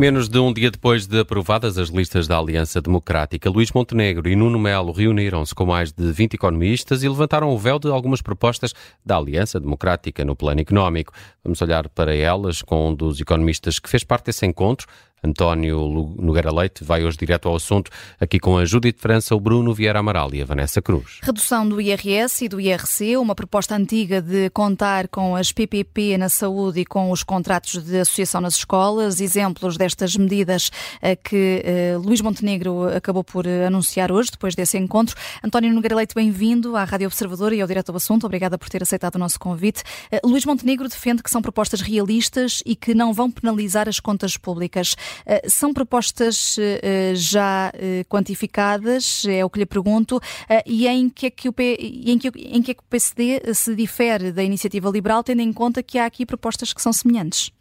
Menos de um dia depois de aprovadas as listas da Aliança Democrática, Luís Montenegro e Nuno Melo reuniram-se com mais de 20 economistas e levantaram o véu de algumas propostas da Aliança Democrática no plano económico. Vamos olhar para elas com um dos economistas que fez parte desse encontro, António Nogueira Leite vai hoje direto ao assunto, aqui com a Judite França, o Bruno Vieira Amaral e a Vanessa Cruz. Redução do IRS e do IRC, uma proposta antiga de contar com as PPP na saúde e com os contratos de associação nas escolas, exemplos destas medidas eh, que uh, Luís Montenegro acabou por eh, anunciar hoje, depois desse encontro. António Nogueira Leite, bem-vindo à Rádio Observador e ao Direto ao Assunto. Obrigada por ter aceitado o nosso convite. Luís Montenegro defende que são propostas realistas e que não vão penalizar as contas públicas. Eh, são propostas eh, já eh, quantificadas, é o que lhe pergunto, e em que é que o, P, em que, em que é que o PSD se difere da iniciativa liberal, tendo em conta que há aqui propostas que são semelhantes?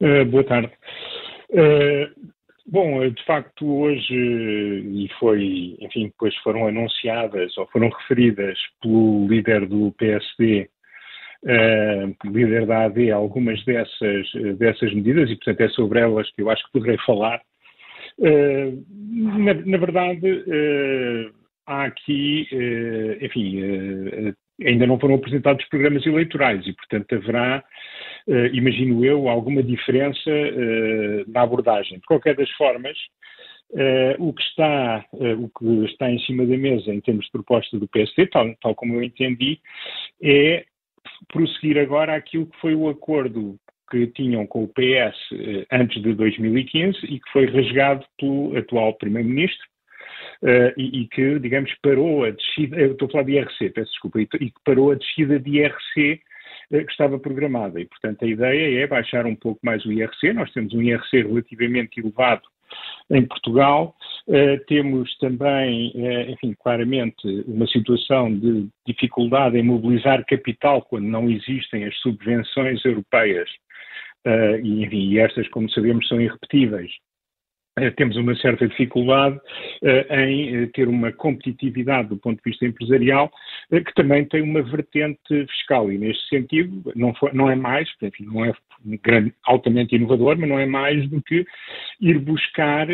Uh, boa tarde. Uh, bom, de facto, hoje, e foi, enfim, depois foram anunciadas ou foram referidas pelo líder do PSD uh, líder da AD algumas dessas, dessas medidas e, portanto, é sobre elas que eu acho que poderei falar. Uh, na, na, verdade, uh, há aqui, uh, enfim, ainda não foram apresentados programas eleitorais e, portanto, haverá, imagino eu, alguma diferença na abordagem. De qualquer das formas, o, que está, o que está em cima da mesa em termos de proposta do PSD, tal, tal como eu entendi, é prosseguir agora aquilo que foi o acordo que tinham com o PS eh, antes de 2015 e que foi rasgado pelo atual Primeiro-Ministro uh, e, e, que, digamos, parou a descida, eu estou a falar de IRC, peço desculpa, e, que parou a descida de IRC uh, que estava programada. E, portanto, a ideia é baixar um pouco mais o IRC. Nós temos um IRC relativamente elevado em Portugal. Uh, temos também, uh, enfim, claramente uma situação de dificuldade em mobilizar capital quando não existem as subvenções europeias uh, e, enfim, e estas, como sabemos, são irrepetíveis. Eh, temos uma certa dificuldade em ter uma competitividade do ponto de vista empresarial que também tem uma vertente fiscal e neste sentido não, foi, não é mais, enfim, não é grande, altamente inovador, mas não é mais do que ir buscar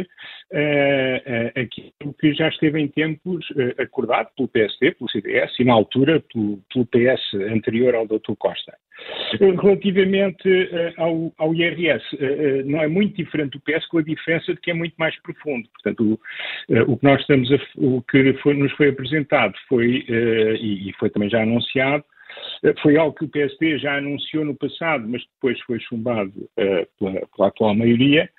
aquilo que já esteve em tempos acordado pelo PSD, pelo CDS e na altura pelo, pelo PS anterior ao Dr. Costa. Relativamente ao, ao IRS, não é muito diferente do PS com a diferença de que é muito mais profundo. Portanto, o, o que nós estamos a, o que foi, nos foi apresentado foi, e, e foi também já anunciado, foi algo que o PSD já anunciou no passado, mas depois foi chumbado uh, pela, pela, atual maioria,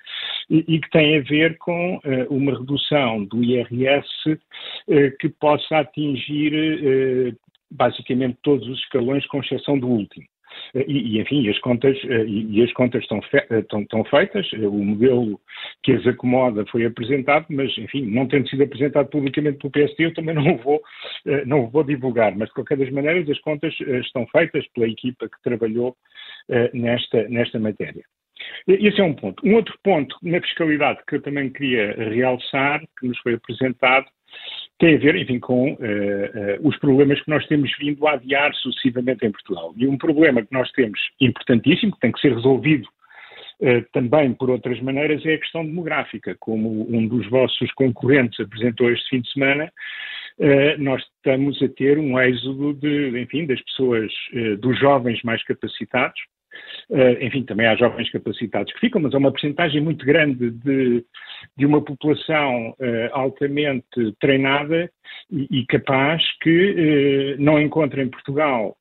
e, e, que tem a ver com uh, uma redução do IRS uh, que possa atingir basicamente todos os escalões, com exceção do último. E, e, enfim, as contas, eh, e, as contas estão, fe, eh, estão, estão, feitas, o modelo que as acomoda foi apresentado, mas, enfim, não tendo sido apresentado publicamente pelo PSD, eu também não vou, eh, não vou divulgar, mas de qualquer das maneiras as contas estão feitas pela equipa que trabalhou nesta, nesta matéria. Esse é um ponto. Um outro ponto na fiscalidade que eu também queria realçar, que nos foi apresentado, tem a ver, enfim, com uh, uh, os problemas que nós temos vindo a adiar sucessivamente em Portugal. E um problema que nós temos importantíssimo, que tem que ser resolvido uh, também por outras maneiras, é a questão demográfica. Como um dos vossos concorrentes apresentou este fim de semana, nós estamos a ter um êxodo de, enfim, das pessoas, dos jovens mais capacitados, Uh, enfim, também há jovens capacitados que ficam, mas há uma percentagem muito grande de, de uma população uh, altamente treinada e, e capaz que uh, não encontra em Portugal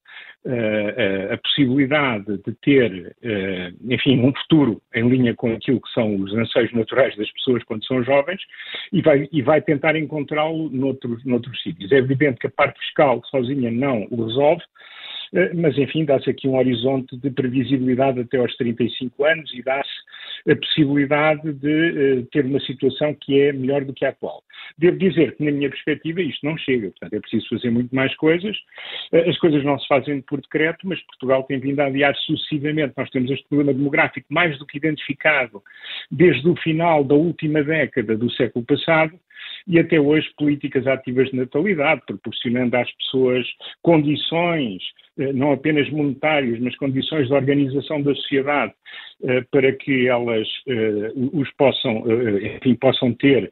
a possibilidade de ter, enfim, um futuro em linha com aquilo que são os anseios naturais das pessoas quando são jovens e vai, e vai tentar encontrá-lo noutros, noutros sítios. É evidente que a parte fiscal sozinha não o resolve, mas enfim, dá-se aqui um horizonte de previsibilidade até aos 35 anos e dá-se a possibilidade de uh, ter uma situação que é melhor do que a atual. Devo dizer que, na minha perspectiva, isto não chega, portanto, é preciso fazer muito mais coisas. Uh, as coisas não se fazem por decreto, mas Portugal tem vindo a adiar sucessivamente. Nós temos este problema demográfico mais do que identificado desde o final da última década do século passado e até hoje políticas ativas de natalidade, proporcionando às pessoas condições, eh, não apenas monetárias, mas condições de organização da sociedade para que elas eh, os possam, enfim, possam ter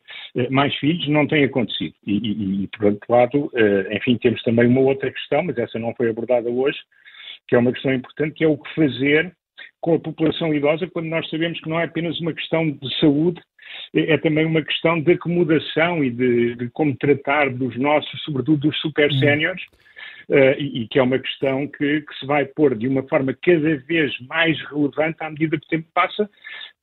mais filhos, não tem acontecido. E, e, e, por outro lado, enfim, temos também uma outra questão, mas essa não foi abordada hoje, que é uma questão importante, que é o que fazer com a população idosa quando nós sabemos que não é apenas uma questão de saúde, é, é também uma questão de acomodação e de, de como tratar dos nossos, sobretudo dos super hum. Uh, e, e, que é uma questão que, que, se vai pôr de uma forma cada vez mais relevante à medida que o tempo passa,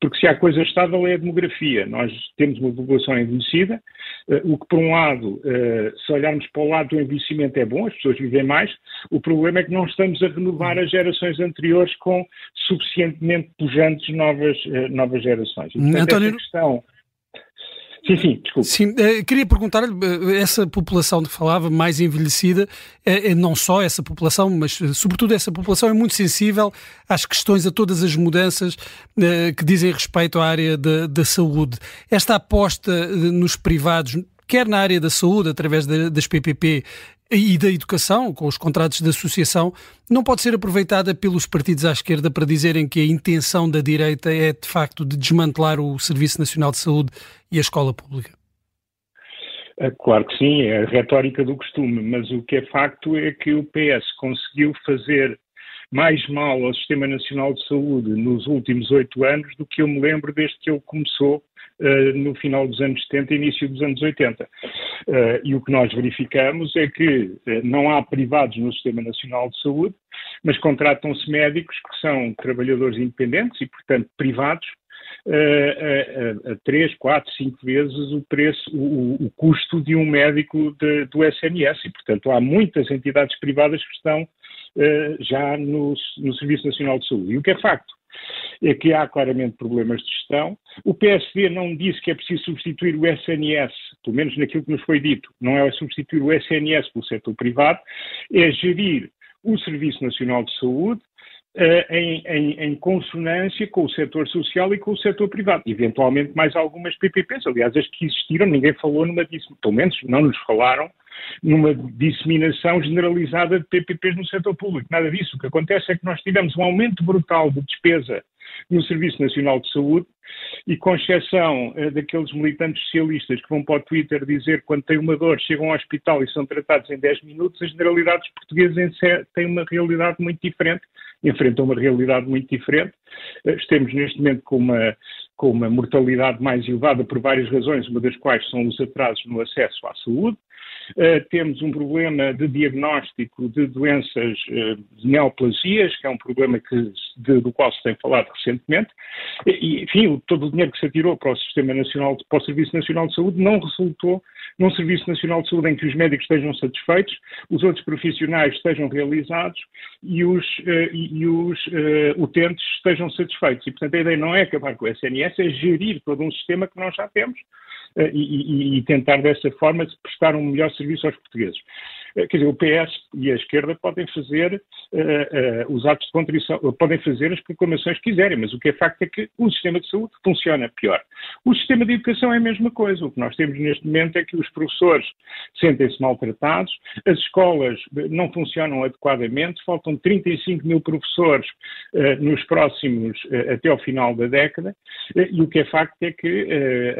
porque se há coisa estável é a demografia. Nós temos uma população envelhecida, uh, o que por um lado, uh, se olharmos para o lado do envelhecimento é bom, as pessoas vivem mais, o problema é que não estamos a renovar as gerações anteriores com suficientemente pujantes novas, novas gerações. E, portanto, António... questão Sim, sim, desculpe. Sim, eh, queria perguntar-lhe, eh, essa população de que falava, mais envelhecida, é, não só essa população, mas sobretudo essa população é muito sensível às questões, a todas as mudanças que dizem respeito à área da, da saúde. Esta aposta nos privados, quer na área da saúde, através das PPP, e da educação, com os contratos de associação, não pode ser aproveitada pelos partidos à esquerda para dizerem que a intenção da direita é, de facto, de desmantelar o Serviço Nacional de Saúde e a escola pública? É, claro que sim, é a retórica do costume, mas o que é facto é que o PS conseguiu fazer mais mal ao Sistema Nacional de Saúde nos últimos oito anos do que eu me lembro desde que ele começou uh, no final dos anos 70 e início dos anos 80. Uh, eh, e o que nós verificamos é que uh, não há privados no Sistema Nacional de Saúde, mas contratam-se médicos que são trabalhadores independentes e, portanto, privados, a, a, a, três, quatro, cinco vezes o preço, o, o custo de um médico de, do SNS e, portanto, há muitas entidades privadas que estão uh, já no, no Serviço Nacional de Saúde. E o que é facto é que há claramente problemas de gestão. O PSD não disse que é preciso substituir o SNS, pelo menos naquilo que nos foi dito, não é substituir o SNS pelo setor privado, é gerir o Serviço Nacional de Saúde, Uh, em, em, em, consonância com o setor social e com o setor privado. Eventualmente mais algumas PPPs, aliás, as que existiram, ninguém falou numa, pelo menos não nos falaram, numa disseminação generalizada de PPPs no setor público. Nada disso. O que acontece é que nós tivemos um aumento brutal de despesa no Serviço Nacional de Saúde e, com exceção uh, daqueles militantes socialistas que vão para o Twitter dizer quando têm uma dor chegam ao hospital e são tratados em 10 minutos, a generalidade dos portugueses têm uma realidade muito diferente enfrentam uma realidade muito diferente. Eh, estamos neste momento com uma, com uma mortalidade mais elevada por várias razões, uma das quais são os atrasos no acesso à saúde. Uh, temos um problema de diagnóstico de doenças uh, de neoplasias, que é um problema que, de, do qual se tem falado recentemente. E, enfim, todo o dinheiro que se atirou para o Sistema Nacional, para o Serviço Nacional de Saúde não resultou num Serviço Nacional de Saúde em que os médicos estejam satisfeitos, os outros profissionais estejam realizados e os, uh, e, os utentes estejam satisfeitos. E, portanto, a ideia não é acabar com o SNS, é gerir todo um sistema que nós já temos eh, e, e, tentar dessa forma prestar um melhor serviço aos portugueses. Eh, quer dizer, o PS e a esquerda podem fazer uh, uh, os atos de contrição, podem fazer as proclamações que quiserem, mas o que é facto é que o sistema de saúde funciona pior. O sistema de educação é a mesma coisa. O que nós temos neste momento é que os professores sentem-se maltratados, as escolas não funcionam adequadamente, faltam 35 mil professores uh, nos próximos, até ao final da década, e o que é facto é que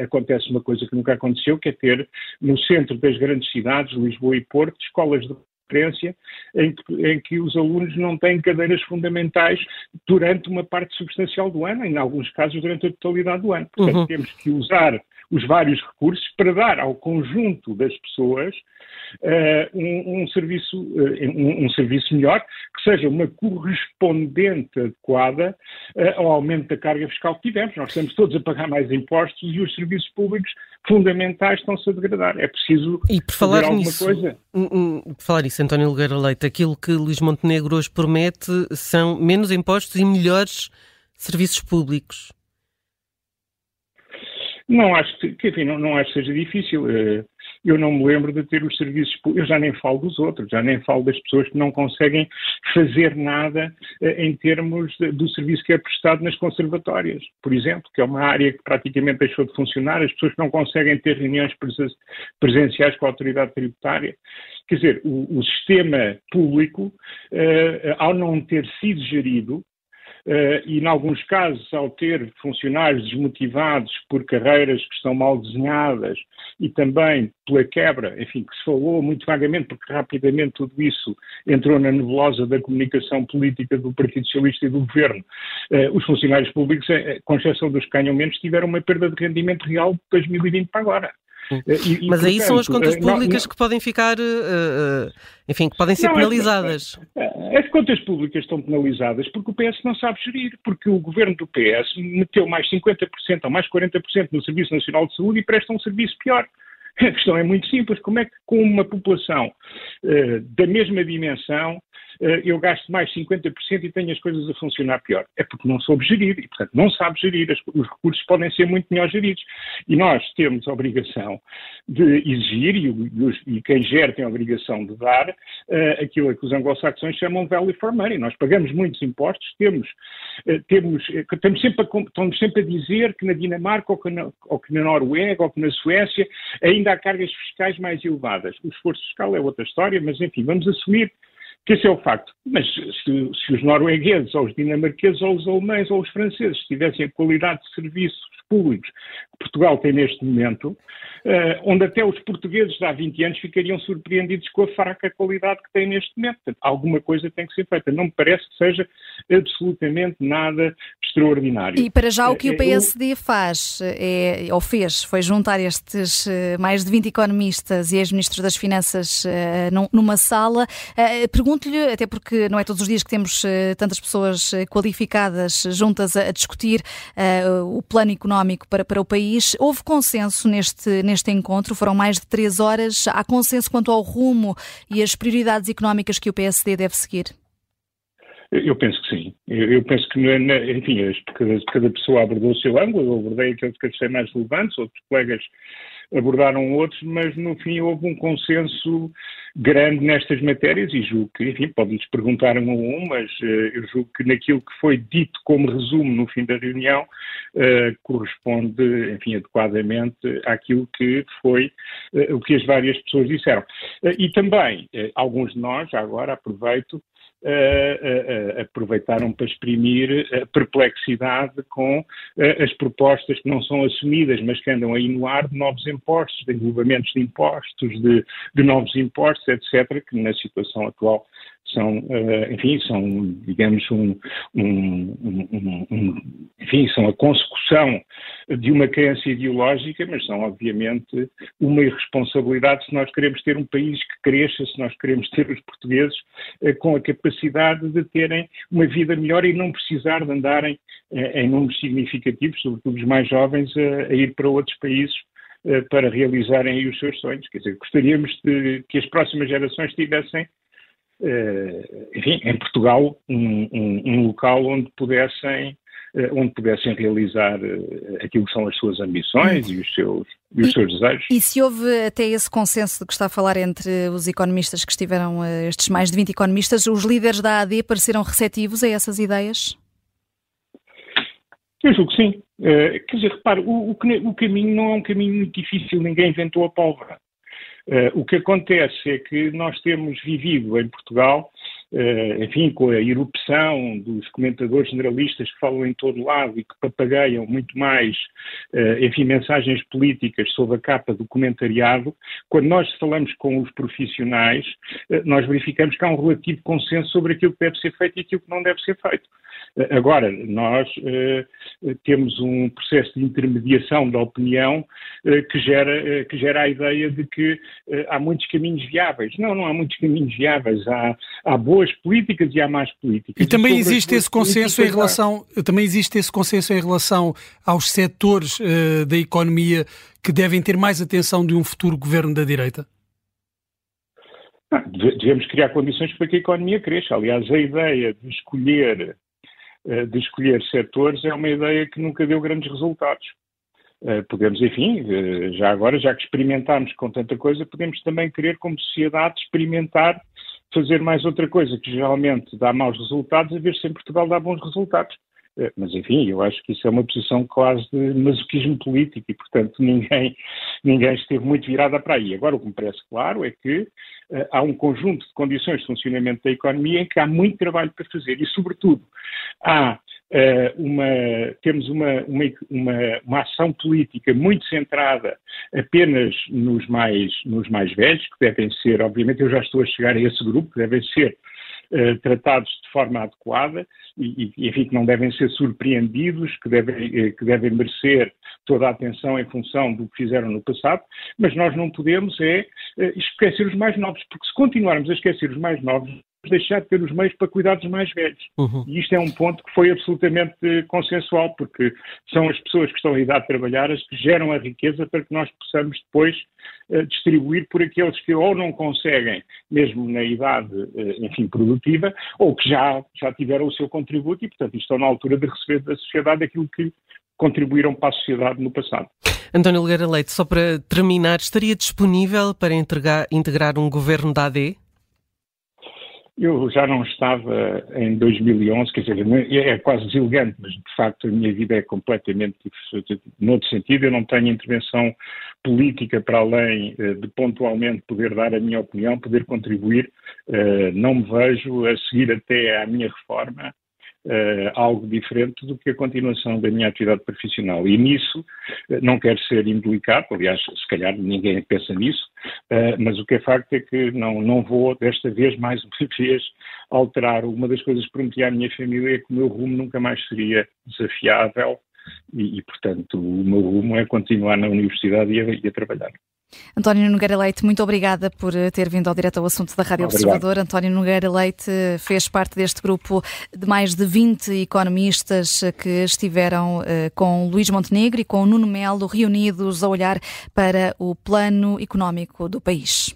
acontece uma coisa que nunca aconteceu, que é ter no centro das grandes cidades, Lisboa e Porto, escolas de referência em que, em que, os alunos não têm cadeiras fundamentais durante uma parte substancial do ano, em alguns casos durante a totalidade do ano. Portanto, uhum. temos que usar os vários recursos para dar ao conjunto das pessoas uh, um, um, serviço, uh, um, um, serviço melhor, que seja uma correspondente adequada uh, ao aumento da carga fiscal que tivemos. Nós estamos todos a pagar mais impostos e os serviços públicos fundamentais estão-se a degradar. É preciso e por falar alguma nisso, coisa. Por falar nisso, António Nogueira Leite, aquilo que Luís Montenegro hoje promete são menos impostos e melhores serviços públicos. Não acho que, enfim, não, não acho que seja difícil. Uh, eu não me lembro de ter os serviços eu já nem falo dos outros, já nem falo das pessoas que não conseguem fazer nada eh, em termos do serviço que é prestado nas conservatórias, por exemplo, que é uma área que praticamente deixou de funcionar, as pessoas que não conseguem ter reuniões presenciais com a autoridade tributária. Quer dizer, o, o sistema público, uh, ao não ter sido gerido, e, em alguns casos, ao ter funcionários desmotivados por carreiras que estão mal desenhadas e também pela quebra, enfim, que se falou muito vagamente, porque rapidamente tudo isso entrou na nebulosa da comunicação política do Partido Socialista e do Governo, uh, os funcionários públicos, uh, com exceção dos que ganham menos, tiveram uma perda de rendimento real de 2020 para agora. Eh, e, Mas aí portanto, são as contas eh, públicas não, que podem ficar, uh, enfim, que podem ser não, penalizadas. As, as contas públicas estão penalizadas porque o PS não sabe gerir, porque o governo do PS meteu mais 50% ou mais 40% no Serviço Nacional de Saúde e presta um serviço pior. A questão é muito simples. Como é que com uma população uh, da mesma dimensão eu gasto mais 50% e tenho as coisas a funcionar pior? É porque não soube gerir e, portanto, não sabe gerir. Os recursos podem ser muito melhor geridos. E nós temos a obrigação de exigir, e, e quem gera tem a obrigação de dar, uh, aquilo que os anglo-saxões chamam value for money. Nós pagamos muitos impostos, temos, temos, estamos, sempre a, estamos sempre a dizer que na Dinamarca ou que na, ou que na Noruega ou que na Suécia ainda há cargas fiscais mais elevadas. O esforço fiscal é outra história, mas enfim, vamos assumir que esse é o facto. Mas se, se, os noruegueses, ou os dinamarqueses, ou os alemães, ou os franceses tivessem a qualidade de serviços públicos Portugal tem neste momento, uh, onde até os portugueses de há 20 anos ficariam surpreendidos com a fraca qualidade que têm neste momento. Portanto, alguma coisa tem que ser feita. Não me parece que seja absolutamente nada extraordinário. E para já o que o eh, PSD faz, é, ou fez, foi juntar estes mais de 20 economistas e ex-ministros das Finanças numa sala. Pergunto-lhe, até porque não é todos os dias que temos tantas pessoas qualificadas juntas a discutir o plano económico económico para, para o país. Houve consenso neste, neste encontro, foram mais de três horas. Há consenso quanto ao rumo e as prioridades económicas que o PSD deve seguir? Eu penso que sim. Eu, penso que, enfim, cada, cada pessoa abordou o seu ângulo, eu abordei aqueles que achei mais relevantes, outros colegas abordaram outros, mas no fim houve um consenso grande nestas matérias e julgo que, enfim, podem-lhes perguntar um a um, mas uh, eu julgo que naquilo que foi dito como resumo no fim da reunião uh, corresponde, enfim, adequadamente àquilo que foi uh, o que as várias pessoas disseram. e também, alguns de nós, agora aproveito, aproveitaram para exprimir perplexidade com as propostas que não são assumidas, mas que andam aí no ar de novos impostos, de englobamentos de impostos, de, de novos impostos, etc., que na situação atual são, enfim, são, digamos, um, um, um, um, enfim, são a consecução de uma crença ideológica, mas são, obviamente, uma irresponsabilidade se nós queremos ter um país que cresça, se nós queremos ter os portugueses uh, com a capacidade de terem uma vida melhor e não precisar de andarem uh, em números significativos, sobretudo os mais jovens, a ir para outros países para realizarem os seus sonhos. Quer dizer, gostaríamos de que as próximas gerações tivessem eh, enfim, em Portugal, um, um, um local onde pudessem eh, onde pudessem realizar eh, aquilo que são as suas ambições e os seus, e os seus desejos. E se houve até esse consenso de que está a falar entre os economistas que estiveram, estes mais de 20 economistas, os líderes da AD pareceram receptivos a essas ideias? Eu julgo que sim. quer dizer, repare, o, o, o caminho não é um caminho muito difícil, ninguém inventou a pólvora. Uh, o que acontece é que nós temos vivido em Portugal, uh, enfim, com a erupção dos comentadores generalistas que falam em todo lado e que papagaiam muito mais, uh, enfim, mensagens políticas sob a capa do comentariado, quando nós falamos com os profissionais, nós verificamos que há um relativo consenso sobre aquilo que deve ser feito e aquilo que não deve ser feito. Agora, nós eh, temos um processo de intermediação da opinião eh, que, gera, eh, que gera a ideia de que eh, há muitos caminhos viáveis. Não, não há muitos caminhos viáveis. Há, há boas políticas e há más políticas. E também existe esse consenso em relação, também existe esse consenso em relação aos setores da economia que devem ter mais atenção de um futuro governo da direita? devemos criar condições para que a economia cresça. Aliás, a ideia de escolher eh, de escolher setores é uma ideia que nunca deu grandes resultados. Uh, podemos, enfim, uh, já agora, já que experimentámos com tanta coisa, podemos também querer, como sociedade, experimentar fazer mais outra coisa que geralmente dá maus resultados, a ver se em Portugal dá bons resultados. Uh, mas, enfim, eu acho que isso é uma posição quase de masoquismo político e, portanto, ninguém, ninguém esteve muito virada para aí. Agora, o que me parece claro é que há um conjunto de condições de funcionamento da economia em que há muito trabalho para fazer e, sobretudo, há eh, uma, temos uma, uma, uma, uma, ação política muito centrada apenas nos mais, nos mais velhos, que devem ser, obviamente, eu já estou a chegar a esse grupo, que devem ser uh, tratados de forma adequada e, e, enfim, que não devem ser surpreendidos, que devem, eh, que devem merecer toda a atenção em função do que fizeram no passado, mas nós não podemos é esquecer os mais novos, porque se continuarmos a esquecer os mais novos, deixar de ter os meios para cuidar dos mais velhos. Uhum. E isto é um ponto que foi absolutamente consensual, porque são as pessoas que estão em idade de trabalhar as que geram a riqueza para que nós possamos depois uh, distribuir por aqueles que ou não conseguem, mesmo na idade, uh, enfim, produtiva, ou que já, já tiveram o seu contributo e, portanto, estão na altura de receber da sociedade aquilo que contribuíram para a sociedade no passado. António Nogueira Leite, só para terminar, estaria disponível para entregar, integrar um governo da AD? Eu já não estava em 2011, quer dizer, é, é quase deselegante, mas de facto a minha vida é completamente diferente. Noutro sentido, eu não tenho intervenção política para além eh, de pontualmente poder dar a minha opinião, poder contribuir. Eh, não me vejo a seguir até à minha reforma uh, algo diferente do que a continuação da minha atividade profissional. E nisso uh, não quero ser indelicado, aliás, se calhar ninguém pensa nisso, uh, mas o que é facto é que não, não vou, desta vez, mais uma vez, alterar. Uma das coisas que prometi à minha família é que o meu rumo nunca mais seria desafiável e, e portanto, o meu rumo é continuar na universidade e a, e a trabalhar. António Nogueira Leite, muito obrigada por eh, ter vindo ao direto ao assunto da Rádio Obrigado. Observador. António Nogueira Leite eh, fez parte deste grupo de mais de 20 economistas eh, que estiveram com Luís Montenegro e com Nuno Melo reunidos a olhar para o plano económico do país.